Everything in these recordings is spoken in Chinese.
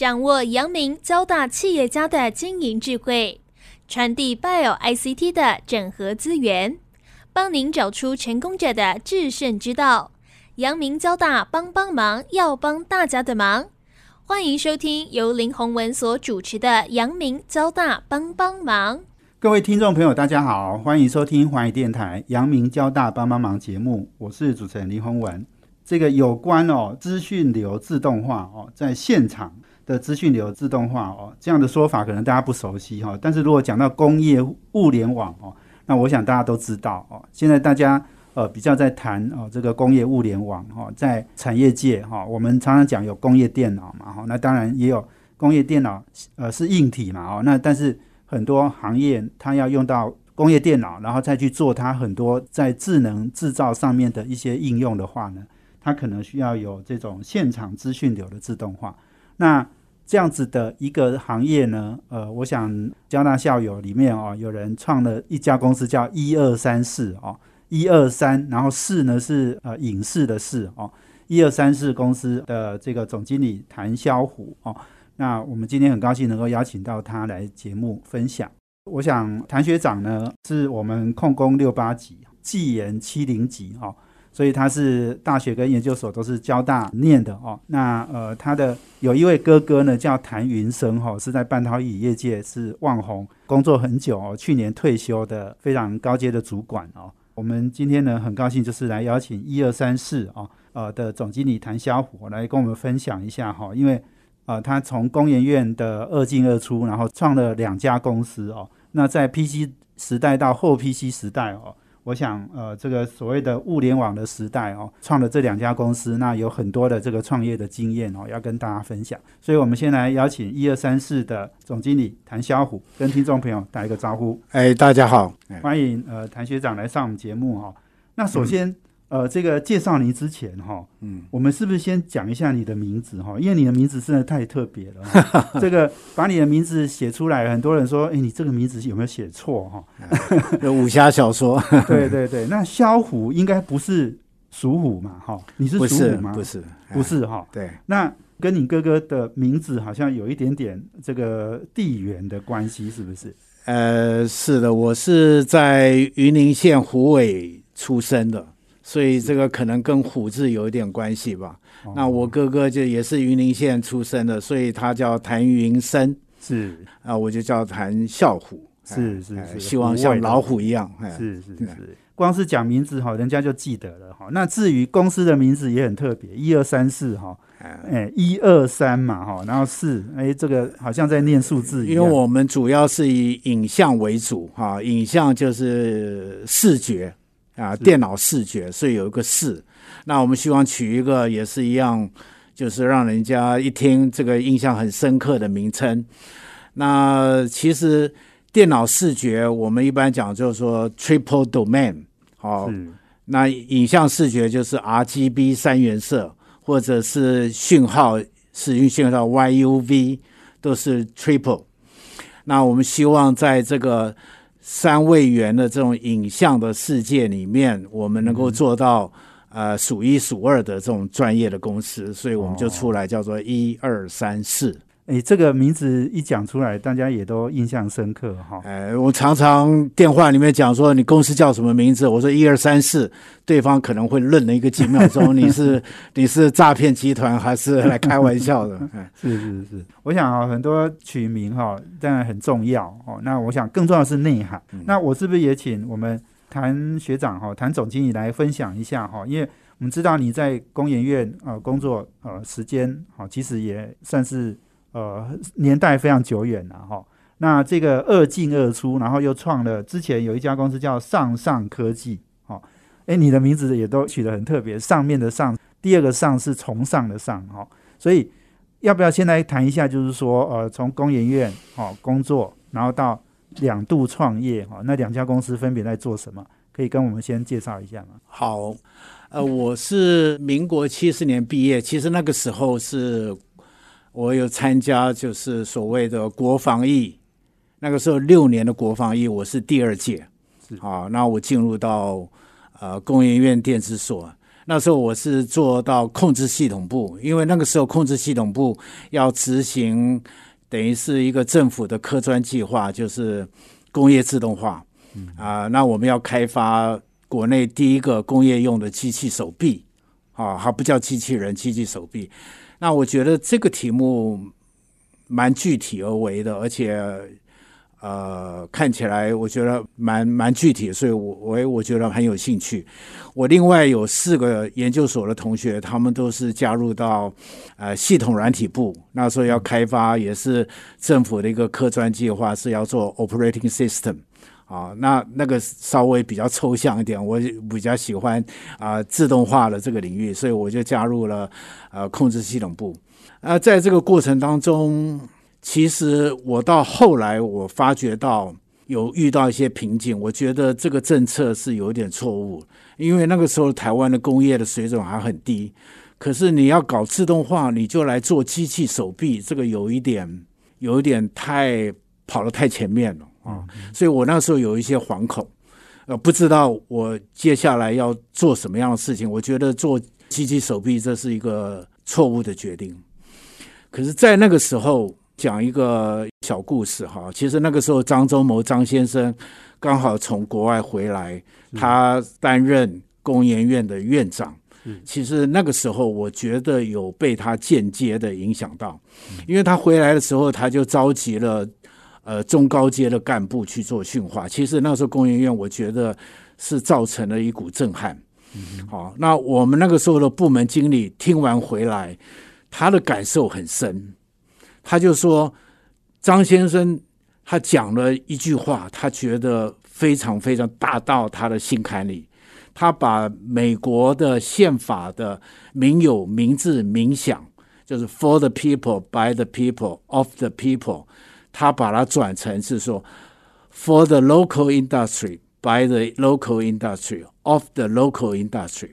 掌握阳明交大企业家的经营智慧，传递 Bio ICT 的整合资源，帮您找出成功者的制胜之道。阳明交大帮帮忙，要帮大家的忙。欢迎收听由林宏文所主持的阳明交大帮帮忙。各位听众朋友，大家好，欢迎收听华语电台阳明交大帮帮忙节目，我是主持人林宏文。这个有关哦资讯流自动化哦，在现场的资讯流自动化哦，这样的说法可能大家不熟悉哈。但是如果讲到工业物联网哦，那我想大家都知道哦。现在大家呃比较在谈哦这个工业物联网哈，在产业界哈，我们常常讲有工业电脑嘛哈，那当然也有工业电脑呃是硬体嘛哦，那但是。很多行业它要用到工业电脑，然后再去做它很多在智能制造上面的一些应用的话呢，它可能需要有这种现场资讯流的自动化。那这样子的一个行业呢，呃，我想交大校友里面哦，有人创了一家公司叫一二三四哦，一二三，然后四呢是呃影视的视哦，一二三四公司的这个总经理谭肖虎哦。那我们今天很高兴能够邀请到他来节目分享。我想谭学长呢是我们控工六八级、技研七零级哦，所以他是大学跟研究所都是交大念的哦。那呃，他的有一位哥哥呢叫谭云生哈，是在半导体业界是网红，工作很久哦，去年退休的非常高阶的主管哦。我们今天呢很高兴就是来邀请一二三四哦呃的总经理谭小虎来跟我们分享一下哈，因为。呃，他从工研院的二进二出，然后创了两家公司哦。那在 PC 时代到后 PC 时代哦，我想呃，这个所谓的物联网的时代哦，创了这两家公司，那有很多的这个创业的经验哦，要跟大家分享。所以我们先来邀请一二三四的总经理谭肖虎跟听众朋友打一个招呼。哎，大家好，欢迎呃谭学长来上我们节目哈。那首先。呃，这个介绍你之前哈，嗯，我们是不是先讲一下你的名字哈？因为你的名字真的太特别了。这个把你的名字写出来，很多人说，哎，你这个名字有没有写错哈？武侠小说。对对对，那萧虎应该不是属虎嘛？哈，你是属虎吗？不是，不是哈。对，那跟你哥哥的名字好像有一点点这个地缘的关系，是不是？呃，是的，我是在云林县虎尾出生的。所以这个可能跟虎字有一点关系吧。那我哥哥就也是云林县出生的，所以他叫谭云生，是啊，我就叫谭笑虎，是是是，希望像老虎一样。是是是，光是讲名字哈，人家就记得了哈。那至于公司的名字也很特别，一二三四哈，哎，一二三嘛哈，然后四，哎，这个好像在念数字一样。因为我们主要是以影像为主哈，影像就是视觉。啊，电脑视觉，所以有一个“视”。那我们希望取一个也是一样，就是让人家一听这个印象很深刻的名称。那其实电脑视觉，我们一般讲就是说 triple domain。好，那影像视觉就是 RGB 三原色，或者是讯号使用讯号 YUV，都是 triple。那我们希望在这个三位元的这种影像的世界里面，我们能够做到呃数一数二的这种专业的公司，所以我们就出来叫做一二三四。哎，这个名字一讲出来，大家也都印象深刻哈。哎，我常常电话里面讲说你公司叫什么名字，我说一二三四，对方可能会愣了一个几秒钟，你是 你是诈骗集团还是来开玩笑的？是是是，我想啊，很多取名哈当然很重要哦。那我想更重要是内涵。那我是不是也请我们谭学长哈，谭总经理来分享一下哈？因为我们知道你在工研院呃工作呃时间好，其实也算是。呃，年代非常久远了哈。那这个二进二出，然后又创了之前有一家公司叫上上科技，哈。哎，你的名字也都取得很特别，上面的上，第二个上是崇尚的上，哈。所以要不要先来谈一下，就是说，呃，从工研院哈工作，然后到两度创业，哈，那两家公司分别在做什么？可以跟我们先介绍一下吗？好，呃，我是民国七十年毕业，其实那个时候是。我有参加，就是所谓的国防役，那个时候六年的国防役，我是第二届，啊，那我进入到呃工研院电子所，那时候我是做到控制系统部，因为那个时候控制系统部要执行，等于是一个政府的科专计划，就是工业自动化。啊，那我们要开发国内第一个工业用的机器手臂，啊，还不叫机器人，机器手臂。那我觉得这个题目蛮具体而为的，而且呃，看起来我觉得蛮蛮具体，所以我我我觉得很有兴趣。我另外有四个研究所的同学，他们都是加入到呃系统软体部，那时候要开发也是政府的一个科专计划，是要做 operating system。啊，那那个稍微比较抽象一点，我比较喜欢啊自动化的这个领域，所以我就加入了呃控制系统部。啊，在这个过程当中，其实我到后来我发觉到有遇到一些瓶颈，我觉得这个政策是有点错误，因为那个时候台湾的工业的水准还很低，可是你要搞自动化，你就来做机器手臂，这个有一点有一点太跑得太前面了。啊，所以我那时候有一些惶恐，呃，不知道我接下来要做什么样的事情。我觉得做机器手臂这是一个错误的决定。可是，在那个时候讲一个小故事哈，其实那个时候张忠谋张先生刚好从国外回来，他担任工研院的院长。其实那个时候我觉得有被他间接的影响到，因为他回来的时候他就召集了。呃，中高阶的干部去做训话，其实那时候工研院，我觉得是造成了一股震撼。好，那我们那个时候的部门经理听完回来，他的感受很深。他就说，张先生他讲了一句话，他觉得非常非常大到他的心坎里。他把美国的宪法的民有、民治、民享，就是 for the people, by the people, of the people。他把它转成是说，for the local industry by the local industry of the local industry。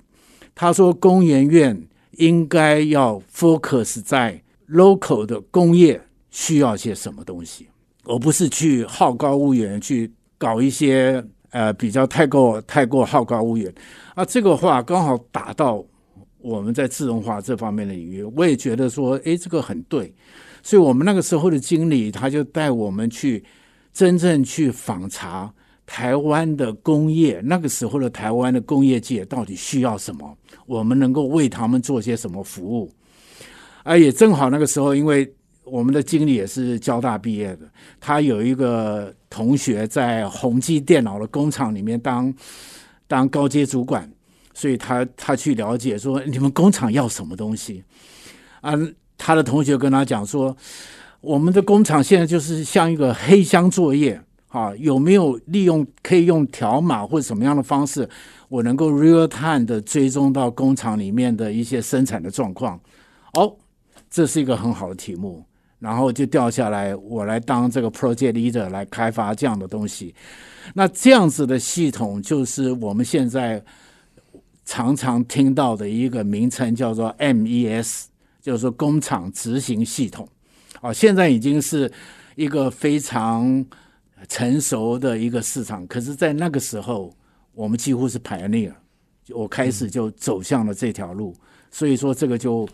他说工研院应该要 focus 在 local 的工业需要些什么东西，而不是去好高骛远去搞一些呃比较太过太过好高骛远。啊，这个话刚好打到我们在自动化这方面的领域，我也觉得说，哎，这个很对。所以我们那个时候的经理，他就带我们去真正去访查台湾的工业。那个时候的台湾的工业界到底需要什么？我们能够为他们做些什么服务？啊，也正好那个时候，因为我们的经理也是交大毕业的，他有一个同学在宏基电脑的工厂里面当当高阶主管，所以他他去了解说你们工厂要什么东西啊？他的同学跟他讲说：“我们的工厂现在就是像一个黑箱作业啊，有没有利用可以用条码或者什么样的方式，我能够 real time 的追踪到工厂里面的一些生产的状况？哦，这是一个很好的题目。然后就掉下来，我来当这个 project leader 来开发这样的东西。那这样子的系统就是我们现在常常听到的一个名称，叫做 MES。”就是说，工厂执行系统，啊，现在已经是一个非常成熟的一个市场。可是，在那个时候，我们几乎是 pioneer，我开始就走向了这条路。所以说，这个就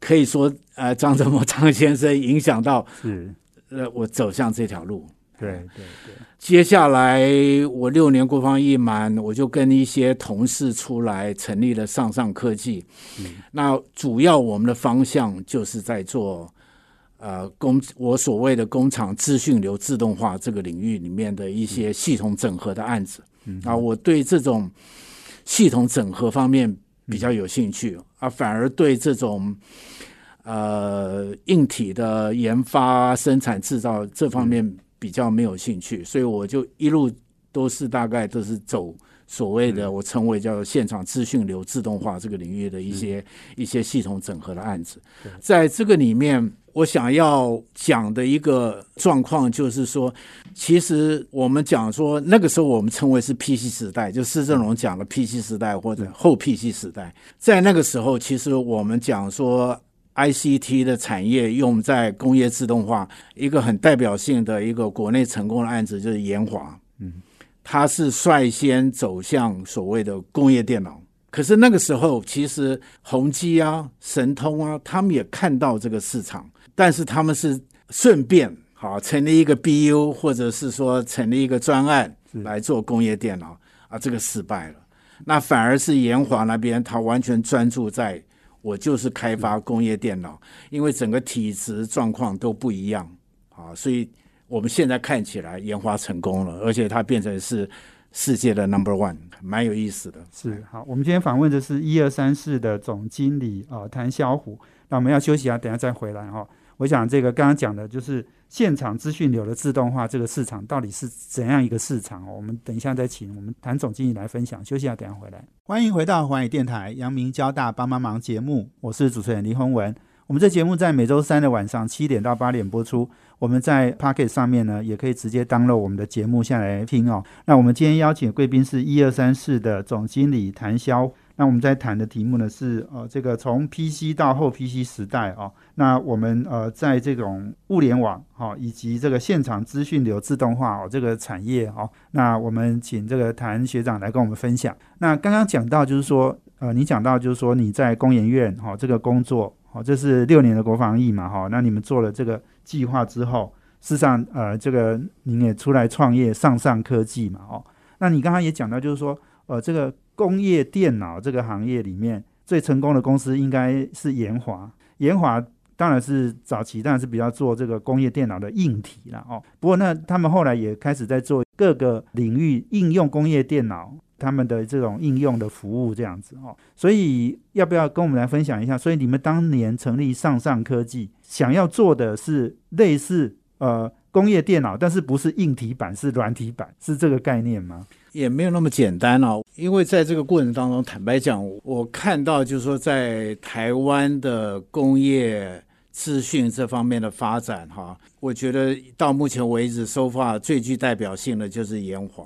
可以说，呃，张振谋张先生影响到，是呃，我走向这条路。对对对，接下来我六年国防一满，我就跟一些同事出来成立了上上科技。嗯，那主要我们的方向就是在做呃工我所谓的工厂资讯流自动化这个领域里面的一些系统整合的案子。嗯，啊，我对这种系统整合方面比较有兴趣，啊，反而对这种呃硬体的研发、生产、制造这方面。比较没有兴趣，所以我就一路都是大概都是走所谓的我称为叫现场资讯流自动化这个领域的一些一些系统整合的案子。在这个里面，我想要讲的一个状况就是说，其实我们讲说那个时候我们称为是 PC 时代，就施正荣讲的 PC 时代或者后 PC 时代，在那个时候，其实我们讲说。ICT 的产业用在工业自动化，一个很代表性的一个国内成功的案子就是研华，嗯，它是率先走向所谓的工业电脑，可是那个时候，其实宏基啊、神通啊，他们也看到这个市场，但是他们是顺便好成立一个 BU，或者是说成立一个专案来做工业电脑。啊，这个失败了。那反而是延华那边，他完全专注在我就是开发工业电脑，因为整个体质状况都不一样啊，所以我们现在看起来研发成功了，而且它变成是世界的 number one，蛮有意思的。是好，我们今天访问的是一二三四的总经理啊谭小虎，那我们要休息啊，等下再回来哈。我想这个刚刚讲的就是现场资讯流的自动化这个市场到底是怎样一个市场哦？我们等一下再请我们谭总经理来分享。休息下，等下回来。欢迎回到华语电台阳明交大帮帮忙节目，我是主持人李宏文。我们这节目在每周三的晚上七点到八点播出。我们在 Pocket 上面呢，也可以直接登录我们的节目下来听哦。那我们今天邀请贵宾是一二三四的总经理谭潇。那我们在谈的题目呢是呃，这个从 PC 到后 PC 时代啊。那我们呃，在这种物联网哈，以及这个现场资讯流自动化哦，这个产业哦，那我们请这个谭学长来跟我们分享。那刚刚讲到就是说，呃，你讲到就是说你在工研院哈这个工作，哦，这是六年的国防役嘛哈。那你们做了这个计划之后，事实上呃，这个您也出来创业上上科技嘛哦。那你刚刚也讲到就是说，呃，这个。工业电脑这个行业里面最成功的公司应该是研华，研华当然是早期当然是比较做这个工业电脑的硬体了哦。不过那他们后来也开始在做各个领域应用工业电脑他们的这种应用的服务这样子哦。所以要不要跟我们来分享一下？所以你们当年成立上上科技，想要做的是类似呃工业电脑，但是不是硬体版，是软体版，是这个概念吗？也没有那么简单哦，因为在这个过程当中，坦白讲，我看到就是说，在台湾的工业资讯这方面的发展，哈，我觉得到目前为止，收发最具代表性的就是研华。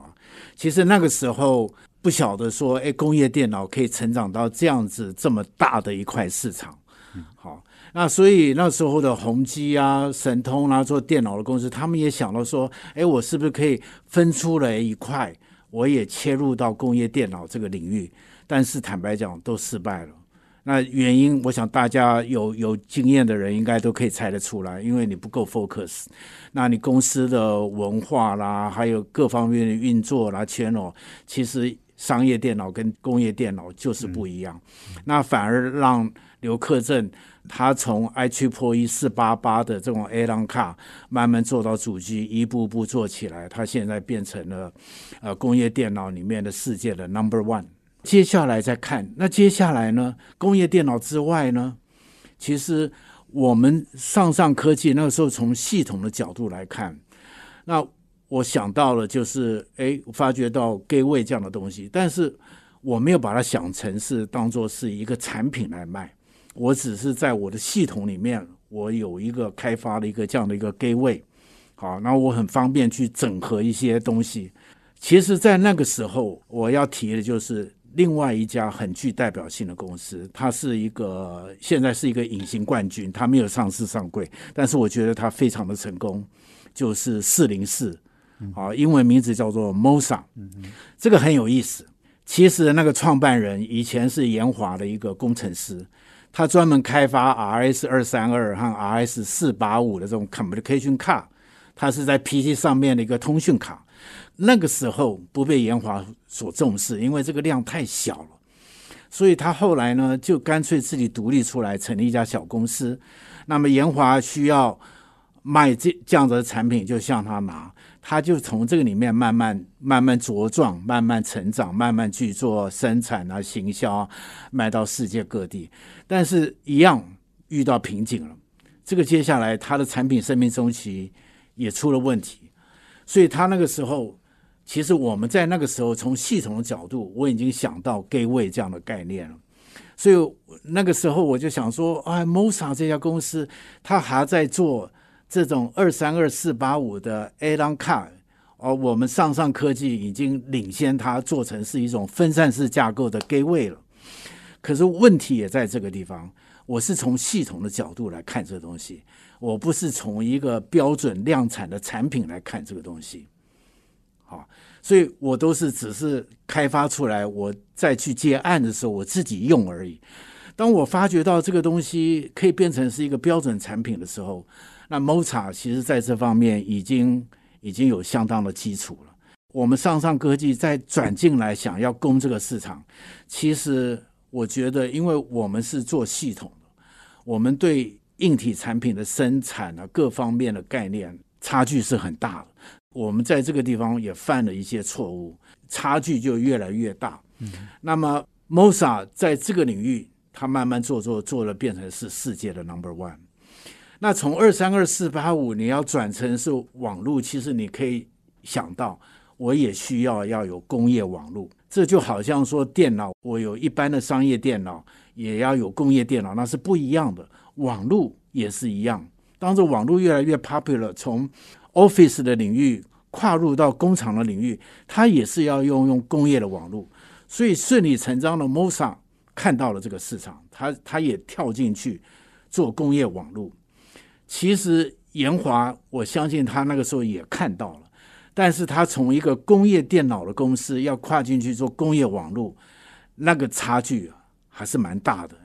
其实那个时候不晓得说，哎，工业电脑可以成长到这样子这么大的一块市场，好，那所以那时候的宏基啊、神通啊，做电脑的公司，他们也想到说，哎，我是不是可以分出来一块？我也切入到工业电脑这个领域，但是坦白讲都失败了。那原因，我想大家有有经验的人应该都可以猜得出来，因为你不够 focus。那你公司的文化啦，还有各方面的运作啦，channel，其实商业电脑跟工业电脑就是不一样。那反而让刘克正。他从 i 七 Pro 一四八八的这种 A 浪卡慢慢做到主机，一步步做起来，他现在变成了呃工业电脑里面的世界的 Number One。接下来再看，那接下来呢？工业电脑之外呢？其实我们上上科技那个时候从系统的角度来看，那我想到了就是，哎，发觉到 Gateway 这样的东西，但是我没有把它想成是当做是一个产品来卖。我只是在我的系统里面，我有一个开发的一个这样的一个 gateway，好，那我很方便去整合一些东西。其实，在那个时候，我要提的就是另外一家很具代表性的公司，它是一个现在是一个隐形冠军，它没有上市上柜，但是我觉得它非常的成功，就是四零四，啊，英文名字叫做 Mosa，这个很有意思。其实那个创办人以前是研华的一个工程师。他专门开发 RS 二三二和 RS 四八五的这种 communication 卡，它是在 PC 上面的一个通讯卡。那个时候不被研华所重视，因为这个量太小了，所以他后来呢就干脆自己独立出来，成立一家小公司。那么研华需要卖这这样子的产品，就向他拿。他就从这个里面慢慢、慢慢茁壮、慢慢成长、慢慢去做生产啊、行销，卖到世界各地。但是，一样遇到瓶颈了。这个接下来，他的产品生命周期也出了问题。所以他那个时候，其实我们在那个时候从系统的角度，我已经想到 Gateway 这样的概念了。所以那个时候我就想说，啊，Mosa 这家公司，它还在做。这种二三二四八五的 A long card，而我们上上科技已经领先它做成是一种分散式架构的 gateway 了。可是问题也在这个地方，我是从系统的角度来看这东西，我不是从一个标准量产的产品来看这个东西。好，所以我都是只是开发出来，我再去接案的时候我自己用而已。当我发觉到这个东西可以变成是一个标准产品的时候，那 Moza 其实在这方面已经已经有相当的基础了。我们上上科技再转进来想要攻这个市场，其实我觉得，因为我们是做系统的，我们对硬体产品的生产啊各方面的概念差距是很大的。我们在这个地方也犯了一些错误，差距就越来越大。嗯，那么 Mosa 在这个领域。他慢慢做做做了，变成是世界的 number one。那从二三二四八五，你要转成是网络，其实你可以想到，我也需要要有工业网络。这就好像说电脑，我有一般的商业电脑，也要有工业电脑，那是不一样的。网络也是一样。当这网络越来越 popular，从 office 的领域跨入到工厂的领域，它也是要用用工业的网络。所以顺理成章的 m o s a 看到了这个市场，他他也跳进去做工业网络。其实延华，我相信他那个时候也看到了，但是他从一个工业电脑的公司要跨进去做工业网络，那个差距还是蛮大的。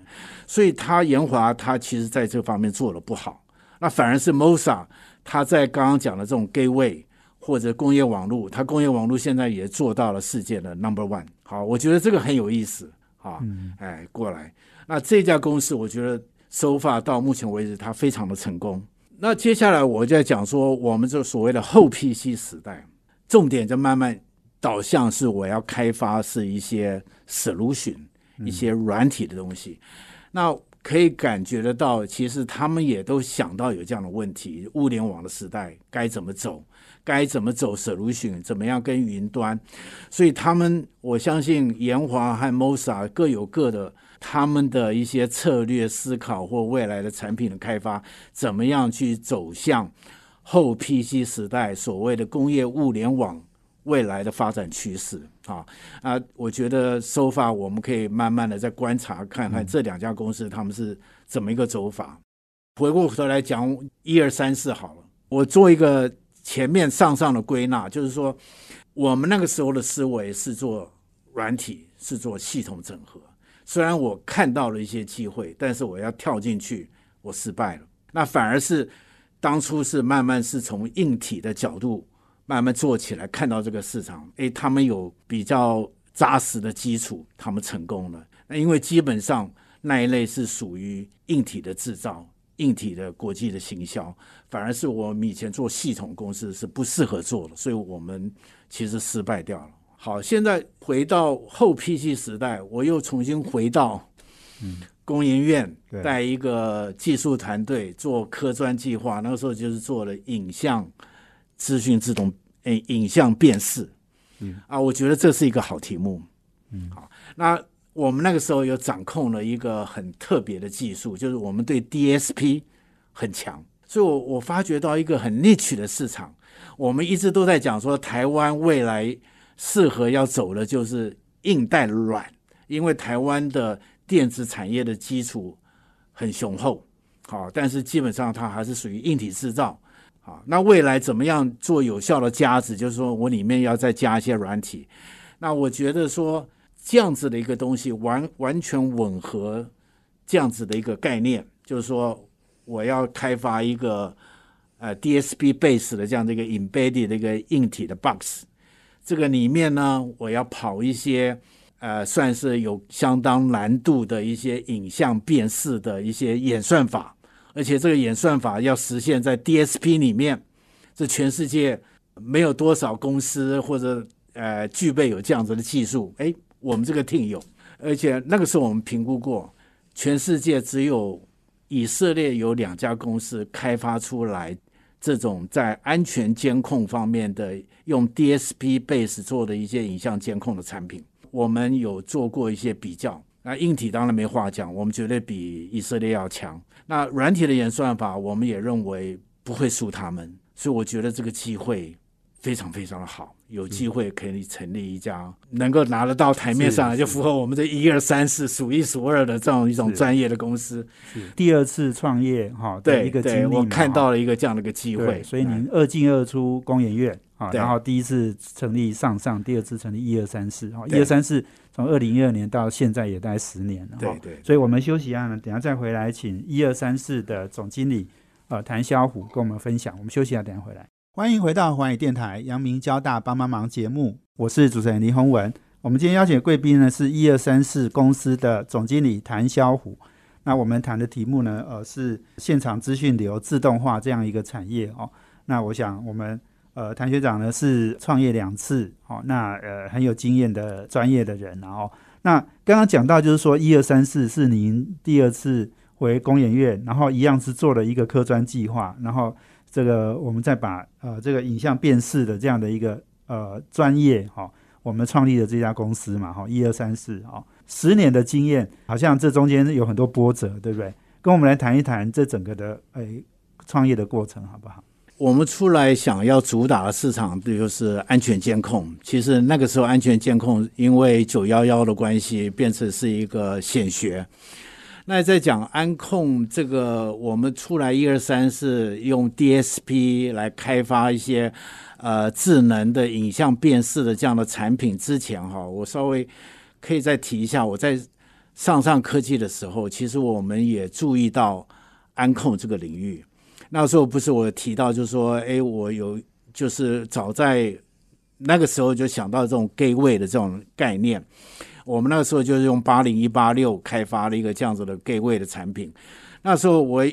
所以他延华他其实在这方面做的不好，那反而是 Mosa 他在刚刚讲的这种 Gateway 或者工业网络，他工业网络现在也做到了世界的 Number One。好，我觉得这个很有意思。啊，哎，过来。那这家公司，我觉得收发到目前为止，它非常的成功。那接下来我就在讲说，我们这所谓的后 PC 时代，重点就慢慢导向是我要开发是一些 solution，一些软体的东西。那可以感觉得到，其实他们也都想到有这样的问题：物联网的时代该怎么走？该怎么走 solution？怎么样跟云端？所以他们，我相信研华和 Mosa 各有各的他们的一些策略思考或未来的产品的开发，怎么样去走向后 PC 时代所谓的工业物联网未来的发展趋势啊啊！我觉得 so far 我们可以慢慢的再观察看看这两家公司他们是怎么一个走法。回过头来讲一二三四好了，我做一个。前面上上的归纳，就是说，我们那个时候的思维是做软体，是做系统整合。虽然我看到了一些机会，但是我要跳进去，我失败了。那反而是当初是慢慢是从硬体的角度慢慢做起来，看到这个市场，诶，他们有比较扎实的基础，他们成功了。那因为基本上那一类是属于硬体的制造。硬体的国际的行销，反而是我们以前做系统公司是不适合做的，所以我们其实失败掉了。好，现在回到后 PC 时代，我又重新回到嗯工研院带一个技术团队做科专计划，那个时候就是做了影像资讯自动诶影像辨识，嗯。啊，我觉得这是一个好题目，嗯。好那。我们那个时候有掌控了一个很特别的技术，就是我们对 DSP 很强，所以我我发觉到一个很 niche 的市场。我们一直都在讲说，台湾未来适合要走的就是硬带软，因为台湾的电子产业的基础很雄厚，好，但是基本上它还是属于硬体制造，啊，那未来怎么样做有效的加值？就是说我里面要再加一些软体，那我觉得说。这样子的一个东西，完完全吻合这样子的一个概念，就是说，我要开发一个呃 DSP base 的这样的一个 embedded 的一个硬体的 box，这个里面呢，我要跑一些呃，算是有相当难度的一些影像辨识的一些演算法，而且这个演算法要实现在 DSP 里面，这全世界没有多少公司或者呃具备有这样子的技术，哎。我们这个 team 有，而且那个时候我们评估过，全世界只有以色列有两家公司开发出来这种在安全监控方面的用 DSP base 做的一些影像监控的产品。我们有做过一些比较，那硬体当然没话讲，我们绝对比以色列要强。那软体的演算法，我们也认为不会输他们，所以我觉得这个机会非常非常的好。有机会可以成立一家能够拿得到台面上来，就符合我们这一二三四数一数二的这种一种专业的公司。第二次创业哈，对一个经历，我看到了一个这样的一个机会，所以您二进二出工研院啊，然后第一次成立上上，第二次成立一二三四，哈，一二三四从二零一二年到现在也大概十年了，哈对对，所以我们休息一下呢，等下再回来，请一二三四的总经理呃谭肖虎跟我们分享。我们休息一下，等下回来。欢迎回到环宇电台阳明交大帮帮忙节目，我是主持人林宏文。我们今天邀请的贵宾呢是一二三四公司的总经理谭肖虎。那我们谈的题目呢，呃，是现场资讯流自动化这样一个产业哦。那我想我们呃谭学长呢是创业两次，哦，那呃很有经验的专业的人，然后那刚刚讲到就是说一二三四是您第二次回工研院，然后一样是做了一个科专计划，然后这个我们再把呃这个影像辨识的这样的一个呃专业哈、哦，我们创立的这家公司嘛哈，一二三四哦，十年的经验，好像这中间有很多波折，对不对？跟我们来谈一谈这整个的诶创业的过程好不好？我们出来想要主打的市场就是安全监控。其实那个时候安全监控因为九幺幺的关系，变成是一个显学。那在讲安控这个，我们出来一二三是用 DSP 来开发一些呃智能的影像辨识的这样的产品之前哈，我稍微可以再提一下，我在上上科技的时候，其实我们也注意到安控这个领域。那时候不是我提到，就是说，哎，我有就是早在那个时候就想到这种 gateway 的这种概念。我们那个时候就是用八零一八六开发了一个这样子的 gateway 的产品。那时候我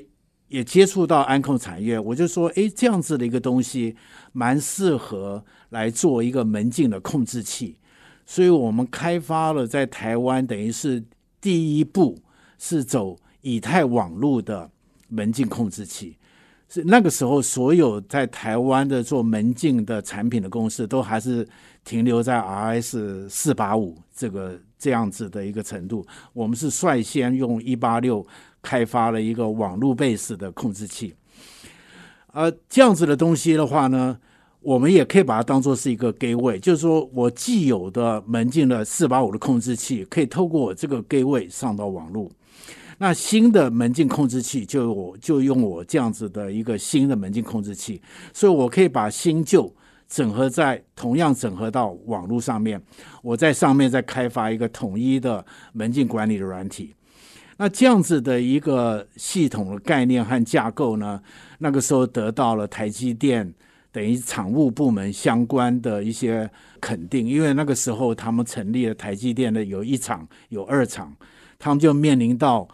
也接触到安控产业，我就说，哎，这样子的一个东西蛮适合来做一个门禁的控制器。所以我们开发了在台湾等于是第一步是走以太网络的门禁控制器。是那个时候，所有在台湾的做门禁的产品的公司，都还是停留在 RS 四八五这个这样子的一个程度。我们是率先用一八六开发了一个网络 base 的控制器。呃，这样子的东西的话呢，我们也可以把它当做是一个 gateway，就是说我既有的门禁的四八五的控制器，可以透过我这个 gateway 上到网络。那新的门禁控制器就我就用我这样子的一个新的门禁控制器，所以我可以把新旧整合在同样整合到网络上面，我在上面再开发一个统一的门禁管理的软体。那这样子的一个系统的概念和架构呢，那个时候得到了台积电等于厂务部门相关的一些肯定，因为那个时候他们成立了台积电的有一厂有二厂，他们就面临到。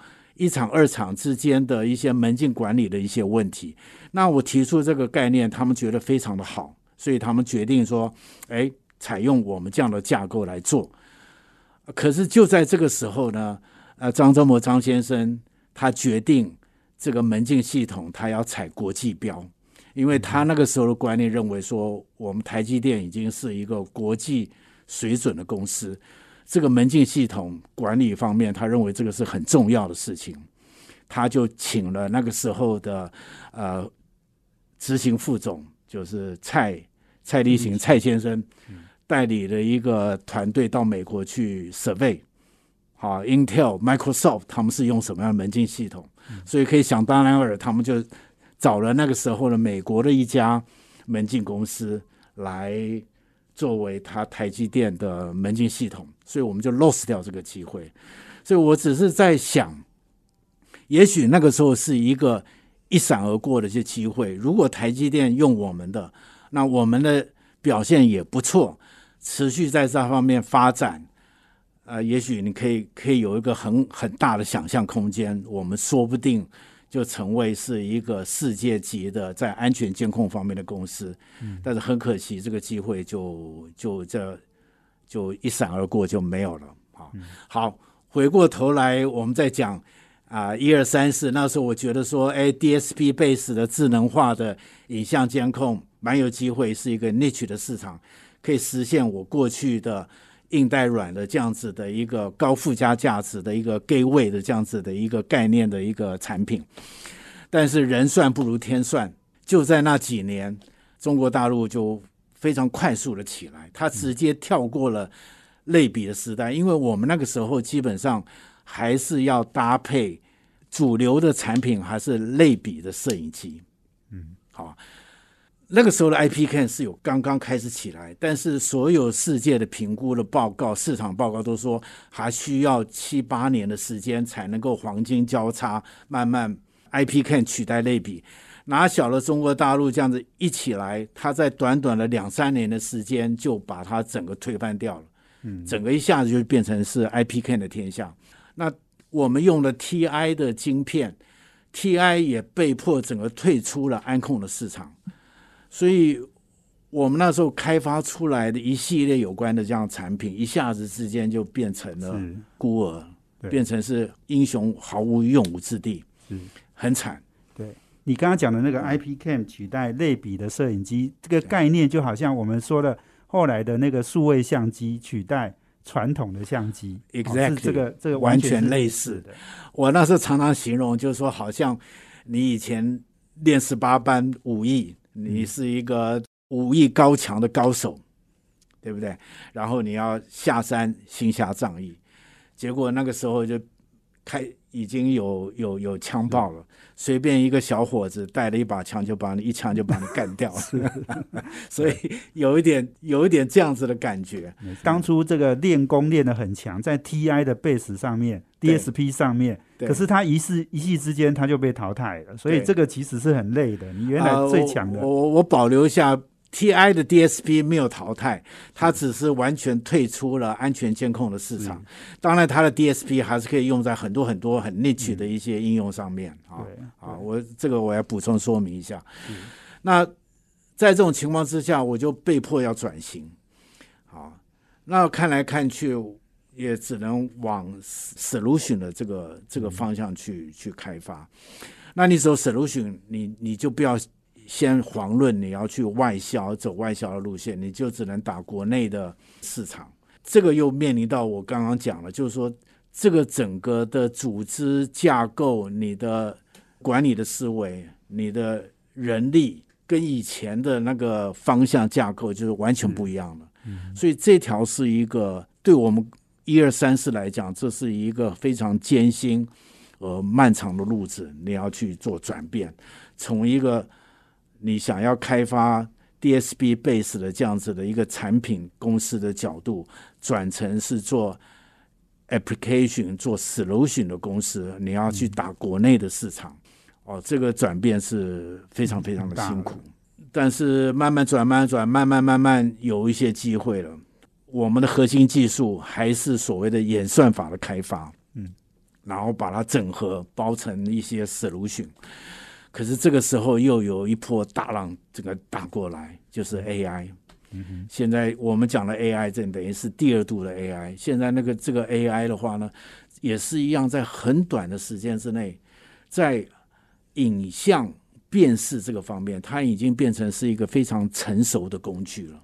一厂二厂之间的一些门禁管理的一些问题，那我提出这个概念，他们觉得非常的好，所以他们决定说，哎，采用我们这样的架构来做。可是就在这个时候呢，呃，张忠谋张先生他决定这个门禁系统他要采国际标，因为他那个时候的观念认为说，我们台积电已经是一个国际水准的公司。这个门禁系统管理方面，他认为这个是很重要的事情，他就请了那个时候的呃执行副总，就是蔡蔡立行蔡先生，代理了一个团队到美国去 survey，好，Intel、Microsoft 他们是用什么样的门禁系统，所以可以想当然尔，他们就找了那个时候的美国的一家门禁公司来。作为它台积电的门禁系统，所以我们就 lost 掉这个机会。所以我只是在想，也许那个时候是一个一闪而过的一些机会。如果台积电用我们的，那我们的表现也不错，持续在这方面发展，呃，也许你可以可以有一个很很大的想象空间。我们说不定。就成为是一个世界级的在安全监控方面的公司，嗯、但是很可惜，这个机会就就这就一闪而过就没有了。好，嗯、好，回过头来我们再讲啊，一二三四，那时候我觉得说，哎，DSP base 的智能化的影像监控蛮有机会，是一个 niche 的市场，可以实现我过去的。硬带软的这样子的一个高附加价值的一个 gateway 的这样子的一个概念的一个产品，但是人算不如天算，就在那几年，中国大陆就非常快速的起来，它直接跳过了类比的时代，因为我们那个时候基本上还是要搭配主流的产品，还是类比的摄影机，嗯，好。那个时候的 IP Can 是有刚刚开始起来，但是所有世界的评估的报告、市场报告都说还需要七八年的时间才能够黄金交叉，慢慢 IP Can 取代类比。拿小了中国大陆这样子一起来，它在短短的两三年的时间就把它整个推翻掉了，嗯，整个一下子就变成是 IP Can 的天下。那我们用了 TI 的晶片，TI 也被迫整个退出了安控的市场。所以，我们那时候开发出来的一系列有关的这样产品，一下子之间就变成了孤儿，变成是英雄毫无用武之地，很惨。对。你刚刚讲的那个 IP Cam 取代类比的摄影机，这个概念就好像我们说的后来的那个数位相机取代传统的相机，exactly 这个这个完全类似的。我那时候常常形容，就是说，好像你以前练十八般武艺。你是一个武艺高强的高手，对不对？然后你要下山行侠仗义，结果那个时候就开已经有有有枪爆了，随便一个小伙子带了一把枪就把你一枪就把你干掉了，所以有一点有一点这样子的感觉。当初这个练功练得很强，在 TI 的 base 上面。DSP 上面，可是他一世一夕之间他就被淘汰了，所以这个其实是很累的。你原来最强的，我我我保留一下 TI 的 DSP 没有淘汰，它只是完全退出了安全监控的市场。当然，它的 DSP 还是可以用在很多很多很 niche 的一些应用上面啊。啊，我这个我要补充说明一下。那在这种情况之下，我就被迫要转型。好，那看来看去。也只能往 solution 的这个这个方向去去开发。那你走 solution，你你就不要先遑论你要去外销，走外销的路线，你就只能打国内的市场。这个又面临到我刚刚讲了，就是说这个整个的组织架构、你的管理的思维、你的人力，跟以前的那个方向架构就是完全不一样的。所以这条是一个对我们。一二三四来讲，这是一个非常艰辛呃漫长的路子，你要去做转变，从一个你想要开发 DSP base 的这样子的一个产品公司的角度，转成是做 application 做 solution 的公司，你要去打国内的市场，哦，这个转变是非常非常的辛苦，但是慢慢转，慢慢转，慢慢慢慢有一些机会了。我们的核心技术还是所谓的演算法的开发，嗯，然后把它整合包成一些 solution。可是这个时候又有一波大浪这个打过来，就是 AI。嗯现在我们讲的 AI，这等于是第二度的 AI。现在那个这个 AI 的话呢，也是一样，在很短的时间之内，在影像辨识这个方面，它已经变成是一个非常成熟的工具了。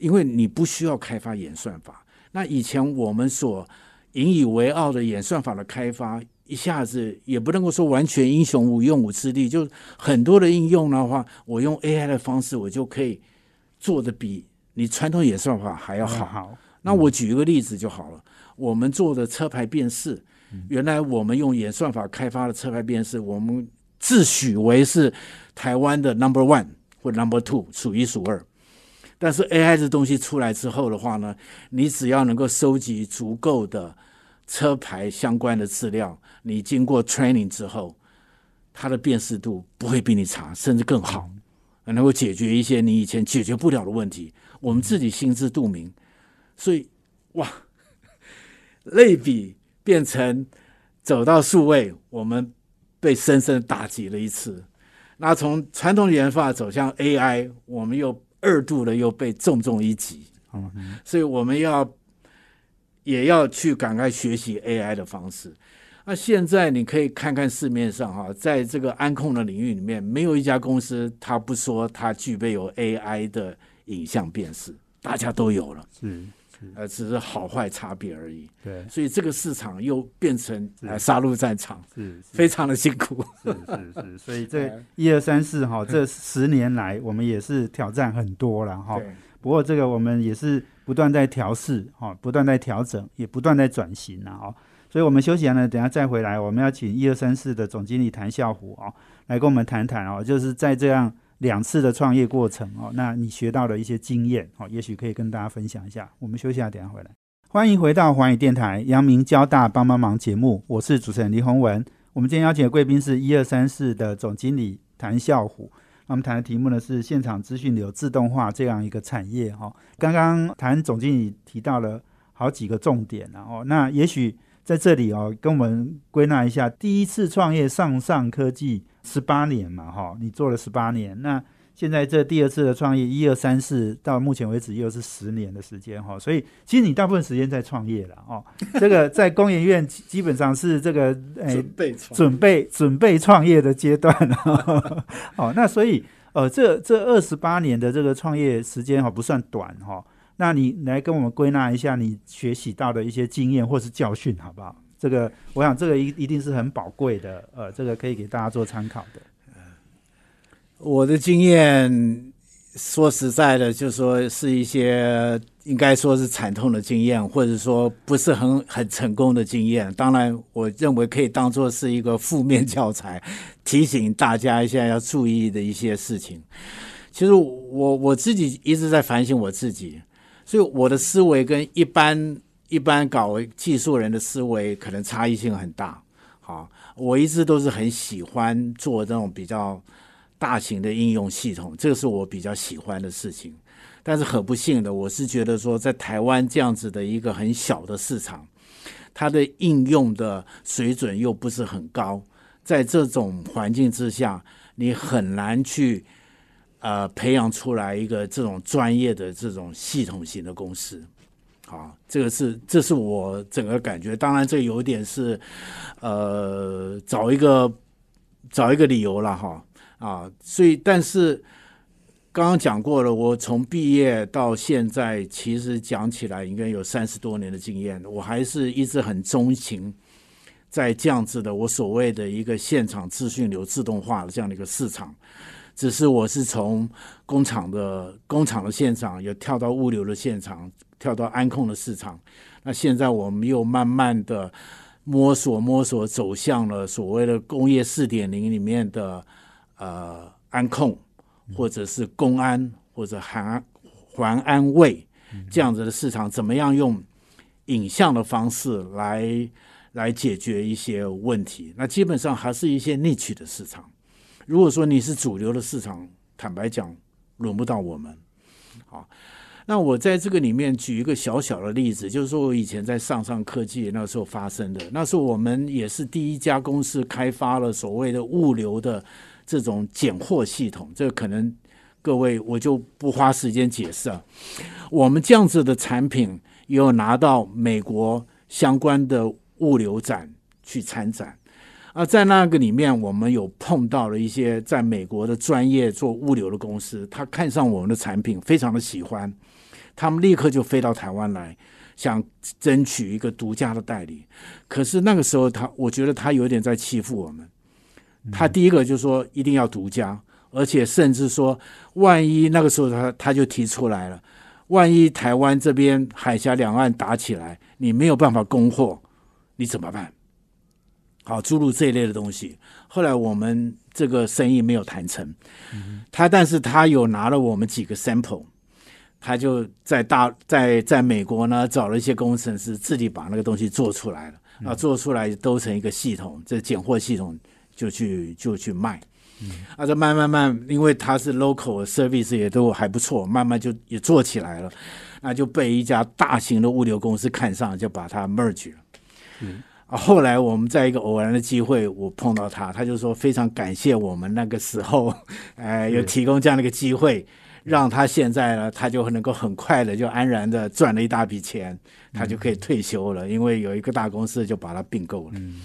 因为你不需要开发演算法，那以前我们所引以为傲的演算法的开发，一下子也不能够说完全英雄无用武之地，就很多的应用的话，我用 AI 的方式，我就可以做的比你传统演算法还要好。那我举一个例子就好了，我们做的车牌辨识，原来我们用演算法开发的车牌辨识，我们自诩为是台湾的 Number One 或 Number Two，数一数二。但是 AI 这东西出来之后的话呢，你只要能够收集足够的车牌相关的资料，你经过 training 之后，它的辨识度不会比你差，甚至更好，能够解决一些你以前解决不了的问题。我们自己心知肚明，所以哇，类比变成走到数位，我们被深深打击了一次。那从传统研发走向 AI，我们又。二度的又被重重一击，所以我们要也要去赶快学习 AI 的方式。那现在你可以看看市面上哈，在这个安控的领域里面，没有一家公司它不说它具备有 AI 的影像辨识，大家都有了，是，呃，只是好坏差别而已。对，所以这个市场又变成呃杀戮战场，是非常的辛苦。是是是，所以 这一二三四哈，这十年来我们也是挑战很多了哈。不过这个我们也是不断在调试哈，不断在调整，也不断在转型了哈。所以，我们休息完了，等下再回来，我们要请一二三四的总经理谭笑虎啊，来跟我们谈谈哦，就是在这样两次的创业过程哦，那你学到的一些经验哦，也许可以跟大家分享一下。我们休息下，等下回来。欢迎回到环宇电台阳明交大帮帮忙节目，我是主持人李宏文。我们今天邀请的贵宾是一二三四的总经理谭孝虎。那我们谈的题目呢是现场资讯流自动化这样一个产业哈。刚刚谭总经理提到了好几个重点，然后那也许在这里哦，跟我们归纳一下，第一次创业上上科技十八年嘛哈，你做了十八年那。现在这第二次的创业，一二三四，到目前为止又是十年的时间哈，所以其实你大部分时间在创业了哦。这个 在工研院基本上是这个诶准备准备准备创业的阶段 哦。那所以呃，这这二十八年的这个创业时间哈不算短哈。那你来跟我们归纳一下你学习到的一些经验或是教训好不好？这个我想这个一一定是很宝贵的，呃，这个可以给大家做参考的。我的经验，说实在的，就说是一些应该说是惨痛的经验，或者说不是很很成功的经验。当然，我认为可以当做是一个负面教材，提醒大家一下要注意的一些事情。其实我我自己一直在反省我自己，所以我的思维跟一般一般搞技术人的思维可能差异性很大。好，我一直都是很喜欢做这种比较。大型的应用系统，这个是我比较喜欢的事情。但是很不幸的，我是觉得说，在台湾这样子的一个很小的市场，它的应用的水准又不是很高，在这种环境之下，你很难去呃培养出来一个这种专业的这种系统型的公司。啊，这个是这是我整个感觉。当然，这有点是呃找一个找一个理由了哈。啊，所以但是刚刚讲过了，我从毕业到现在，其实讲起来应该有三十多年的经验，我还是一直很钟情在这样子的我所谓的一个现场资讯流自动化的这样的一个市场。只是我是从工厂的工厂的现场，又跳到物流的现场，跳到安控的市场。那现在我们又慢慢的摸索摸索，走向了所谓的工业四点零里面的。呃，安控，或者是公安，或者还还安卫这样子的市场，怎么样用影像的方式来来解决一些问题？那基本上还是一些逆取的市场。如果说你是主流的市场，坦白讲，轮不到我们。好，那我在这个里面举一个小小的例子，就是说我以前在上上科技那时候发生的，那时候我们也是第一家公司开发了所谓的物流的。这种拣货系统，这可能各位我就不花时间解释了。我们这样子的产品有拿到美国相关的物流展去参展，啊，在那个里面，我们有碰到了一些在美国的专业做物流的公司，他看上我们的产品，非常的喜欢，他们立刻就飞到台湾来，想争取一个独家的代理。可是那个时候，他我觉得他有点在欺负我们。他第一个就说一定要独家，而且甚至说，万一那个时候他他就提出来了，万一台湾这边海峡两岸打起来，你没有办法供货，你怎么办？好，诸如这一类的东西。后来我们这个生意没有谈成，他但是他有拿了我们几个 sample，他就在大在在美国呢找了一些工程师，自己把那个东西做出来了，啊，做出来都成一个系统，这拣货系统。就去就去卖，啊，这慢慢慢，因为它是 local service 也都还不错，慢慢就也做起来了，那就被一家大型的物流公司看上，就把它 merge 了。嗯，啊，后来我们在一个偶然的机会，我碰到他，他就说非常感谢我们那个时候，哎，有提供这样的一个机会，让他现在呢，他就能够很快的就安然的赚了一大笔钱，他就可以退休了，因为有一个大公司就把他并购了。嗯，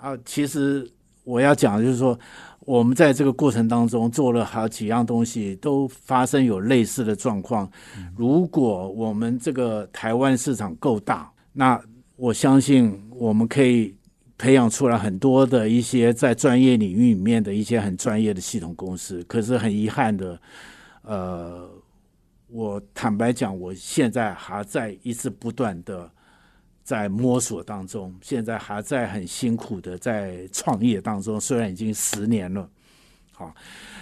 啊，其实。我要讲的就是说，我们在这个过程当中做了好几样东西，都发生有类似的状况。如果我们这个台湾市场够大，那我相信我们可以培养出来很多的一些在专业领域里面的一些很专业的系统公司。可是很遗憾的，呃，我坦白讲，我现在还在一直不断的。在摸索当中，现在还在很辛苦的在创业当中。虽然已经十年了，好，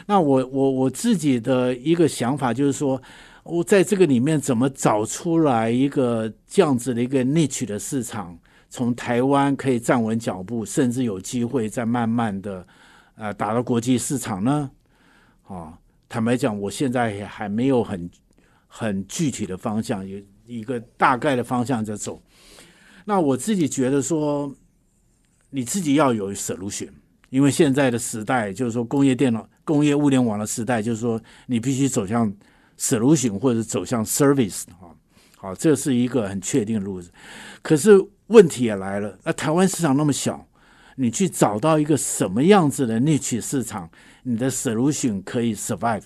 那我我我自己的一个想法就是说，我在这个里面怎么找出来一个这样子的一个 niche 的市场，从台湾可以站稳脚步，甚至有机会再慢慢的呃打到国际市场呢？啊，坦白讲，我现在也还没有很很具体的方向，有一个大概的方向在走。那我自己觉得说，你自己要有 solution，因为现在的时代就是说工业电脑、工业物联网的时代，就是说你必须走向 solution 或者走向 service 哈。好，这是一个很确定的路子。可是问题也来了，那台湾市场那么小，你去找到一个什么样子的 niche 市场，你的 solution 可以 survive，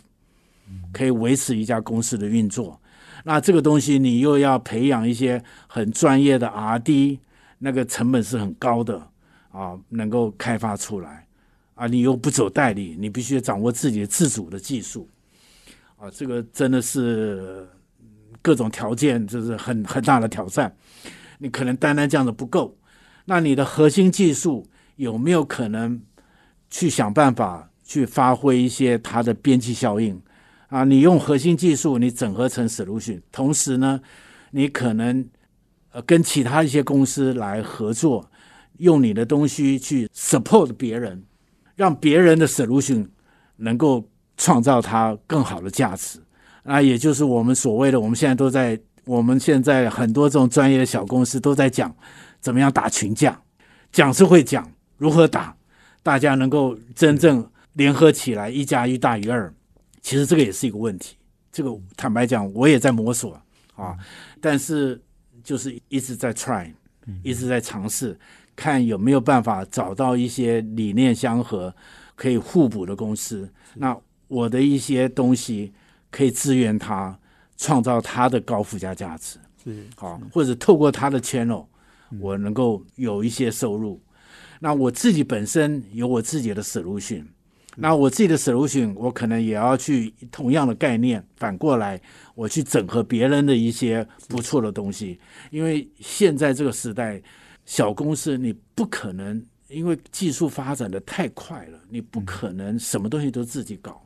可以维持一家公司的运作。那这个东西你又要培养一些很专业的 R&D，那个成本是很高的啊，能够开发出来啊，你又不走代理，你必须掌握自己的自主的技术啊，这个真的是各种条件，就是很很大的挑战。你可能单单这样子不够，那你的核心技术有没有可能去想办法去发挥一些它的边际效应？啊，你用核心技术，你整合成 solution，同时呢，你可能呃跟其他一些公司来合作，用你的东西去 support 别人，让别人的 solution 能够创造它更好的价值。那也就是我们所谓的，我们现在都在，我们现在很多这种专业的小公司都在讲怎么样打群架，讲是会讲，如何打，大家能够真正联合起来，一加一大于二。其实这个也是一个问题，这个坦白讲，我也在摸索啊，但是就是一直在 try，一直在尝试，看有没有办法找到一些理念相合、可以互补的公司。那我的一些东西可以支援他，创造他的高附加价值，是好，或者透过他的 channel，我能够有一些收入。那我自己本身有我自己的 solution。那我自己的 solution，我可能也要去同样的概念，反过来我去整合别人的一些不错的东西。因为现在这个时代，小公司你不可能，因为技术发展的太快了，你不可能什么东西都自己搞，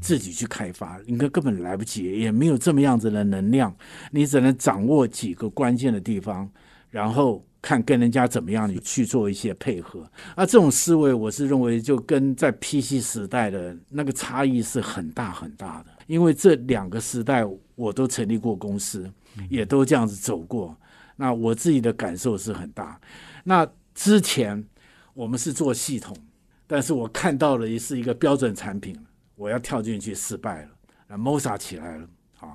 自己去开发，应该根本来不及，也没有这么样子的能量。你只能掌握几个关键的地方，然后。看跟人家怎么样，你去做一些配合。啊，这种思维，我是认为就跟在 PC 时代的那个差异是很大很大的。因为这两个时代我都成立过公司，也都这样子走过。那我自己的感受是很大。那之前我们是做系统，但是我看到了是一个标准产品，我要跳进去失败了，那 Mosa 起来了。啊，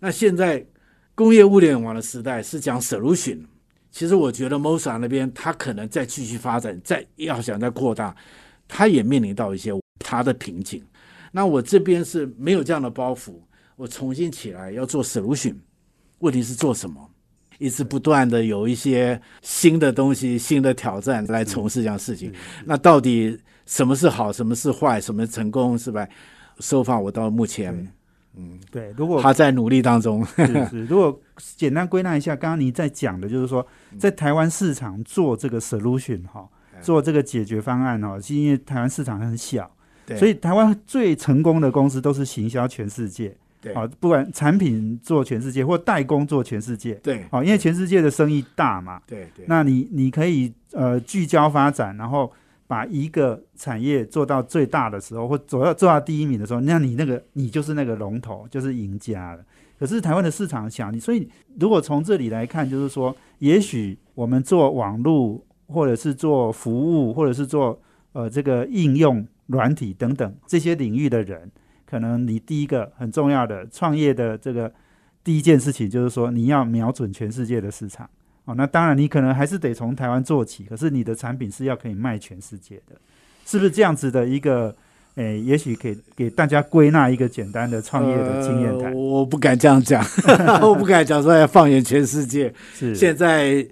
那现在工业物联网的时代是讲 solution。其实我觉得 Mosa 那边他可能再继续发展，再要想再扩大，他也面临到一些他的瓶颈。那我这边是没有这样的包袱，我重新起来要做 solution，问题是做什么？一直不断的有一些新的东西、新的挑战来从事这样事情。那到底什么是好，什么是坏，什么成功，是吧？收发我到目前。嗯，对，如果他在努力当中，是是。如果简单归纳一下，刚刚你在讲的，就是说，在台湾市场做这个 solution 哈，做这个解决方案哦，是因为台湾市场很小，所以台湾最成功的公司都是行销全世界，对，好，不管产品做全世界或代工做全世界，对，好，因为全世界的生意大嘛，对对，那你你可以呃聚焦发展，然后。把一个产业做到最大的时候，或走到做到第一名的时候，那你那个你就是那个龙头，就是赢家了。可是台湾的市场小，你所以如果从这里来看，就是说，也许我们做网络，或者是做服务，或者是做呃这个应用软体等等这些领域的人，可能你第一个很重要的创业的这个第一件事情，就是说你要瞄准全世界的市场。哦，那当然，你可能还是得从台湾做起，可是你的产品是要可以卖全世界的，是不是这样子的一个？诶，也许可以给大家归纳一个简单的创业的经验谈。我不敢这样讲，我不敢讲说要放眼全世界。是现在。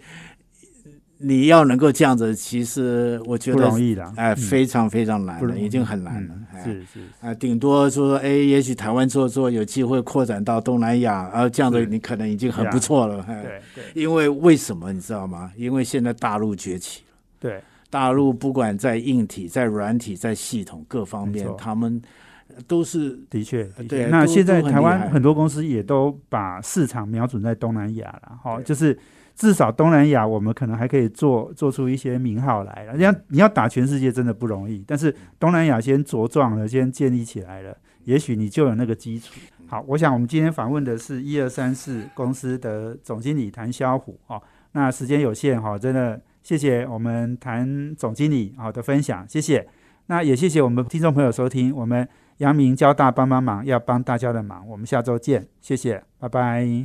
你要能够这样子，其实我觉得不容易的，哎，非常非常难了，已经很难了。是是啊，顶多说，哎，也许台湾做做有机会扩展到东南亚，啊，这样子你可能已经很不错了。对对，因为为什么你知道吗？因为现在大陆崛起了。对。大陆不管在硬体、在软体、在系统各方面，他们都是的确，的对。那现在台湾很多公司也都把市场瞄准在东南亚了，哈，就是至少东南亚我们可能还可以做做出一些名号来了。你要你要打全世界真的不容易，但是东南亚先茁壮了，先建立起来了，也许你就有那个基础。好，我想我们今天访问的是一二三四公司的总经理谭肖虎哦。那时间有限哈，真的谢谢我们谭总经理好的分享，谢谢。那也谢谢我们听众朋友收听，我们阳明交大帮帮忙，要帮大家的忙。我们下周见，谢谢，拜拜。